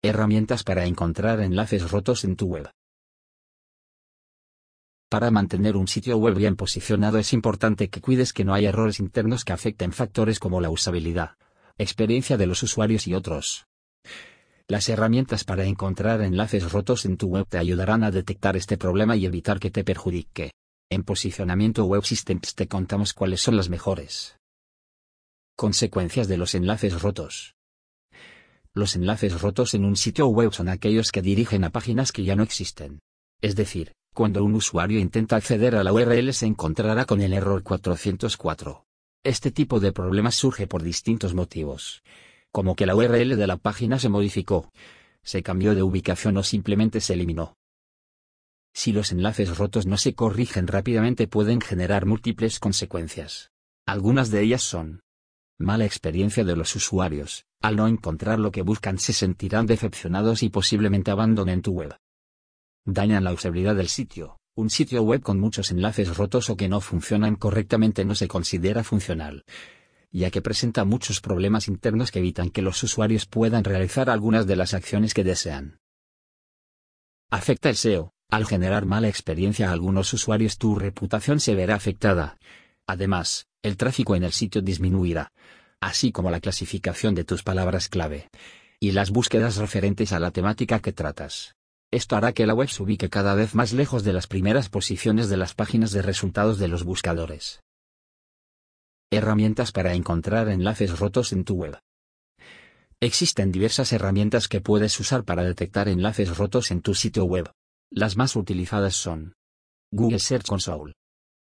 Herramientas para encontrar enlaces rotos en tu web. Para mantener un sitio web bien posicionado es importante que cuides que no haya errores internos que afecten factores como la usabilidad, experiencia de los usuarios y otros. Las herramientas para encontrar enlaces rotos en tu web te ayudarán a detectar este problema y evitar que te perjudique. En Posicionamiento Web Systems te contamos cuáles son las mejores. Consecuencias de los enlaces rotos. Los enlaces rotos en un sitio web son aquellos que dirigen a páginas que ya no existen. Es decir, cuando un usuario intenta acceder a la URL se encontrará con el error 404. Este tipo de problemas surge por distintos motivos. Como que la URL de la página se modificó, se cambió de ubicación o simplemente se eliminó. Si los enlaces rotos no se corrigen rápidamente pueden generar múltiples consecuencias. Algunas de ellas son Mala experiencia de los usuarios. Al no encontrar lo que buscan se sentirán decepcionados y posiblemente abandonen tu web. Dañan la usabilidad del sitio. Un sitio web con muchos enlaces rotos o que no funcionan correctamente no se considera funcional, ya que presenta muchos problemas internos que evitan que los usuarios puedan realizar algunas de las acciones que desean. Afecta el SEO. Al generar mala experiencia a algunos usuarios tu reputación se verá afectada. Además, el tráfico en el sitio disminuirá, así como la clasificación de tus palabras clave y las búsquedas referentes a la temática que tratas. Esto hará que la web se ubique cada vez más lejos de las primeras posiciones de las páginas de resultados de los buscadores. Herramientas para encontrar enlaces rotos en tu web. Existen diversas herramientas que puedes usar para detectar enlaces rotos en tu sitio web. Las más utilizadas son Google Search Console,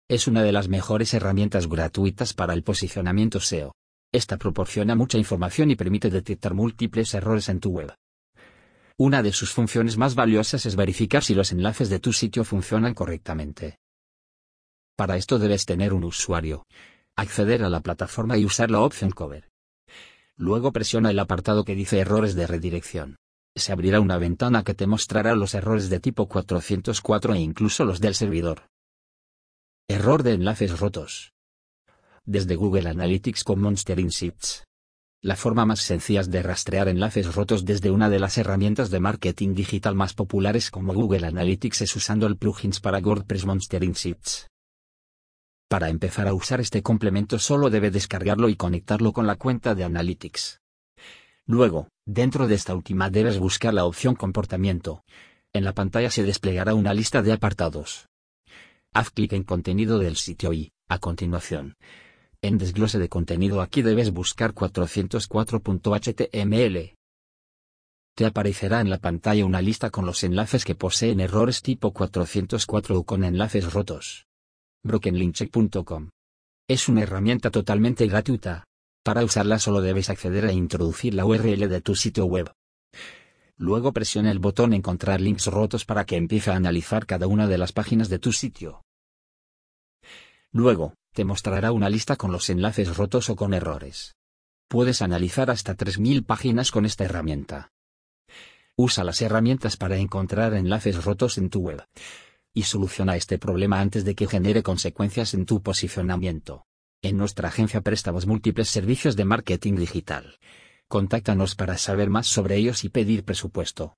es una de las mejores herramientas gratuitas para el posicionamiento SEO. Esta proporciona mucha información y permite detectar múltiples errores en tu web. Una de sus funciones más valiosas es verificar si los enlaces de tu sitio funcionan correctamente. Para esto debes tener un usuario, acceder a la plataforma y usar la opción Cover. Luego presiona el apartado que dice errores de redirección. Se abrirá una ventana que te mostrará los errores de tipo 404 e incluso los del servidor. Error de enlaces rotos. Desde Google Analytics con Monster Insights. La forma más sencilla de rastrear enlaces rotos desde una de las herramientas de marketing digital más populares como Google Analytics es usando el plugins para WordPress Monster Insights. Para empezar a usar este complemento solo debe descargarlo y conectarlo con la cuenta de Analytics. Luego, dentro de esta última debes buscar la opción comportamiento. En la pantalla se desplegará una lista de apartados. Haz clic en contenido del sitio y, a continuación, en desglose de contenido aquí debes buscar 404.html. Te aparecerá en la pantalla una lista con los enlaces que poseen errores tipo 404 o con enlaces rotos. BrokenLinkCheck.com Es una herramienta totalmente gratuita. Para usarla solo debes acceder a introducir la URL de tu sitio web. Luego presiona el botón Encontrar links rotos para que empiece a analizar cada una de las páginas de tu sitio. Luego, te mostrará una lista con los enlaces rotos o con errores. Puedes analizar hasta 3.000 páginas con esta herramienta. Usa las herramientas para encontrar enlaces rotos en tu web. Y soluciona este problema antes de que genere consecuencias en tu posicionamiento. En nuestra agencia prestamos múltiples servicios de marketing digital. Contáctanos para saber más sobre ellos y pedir presupuesto.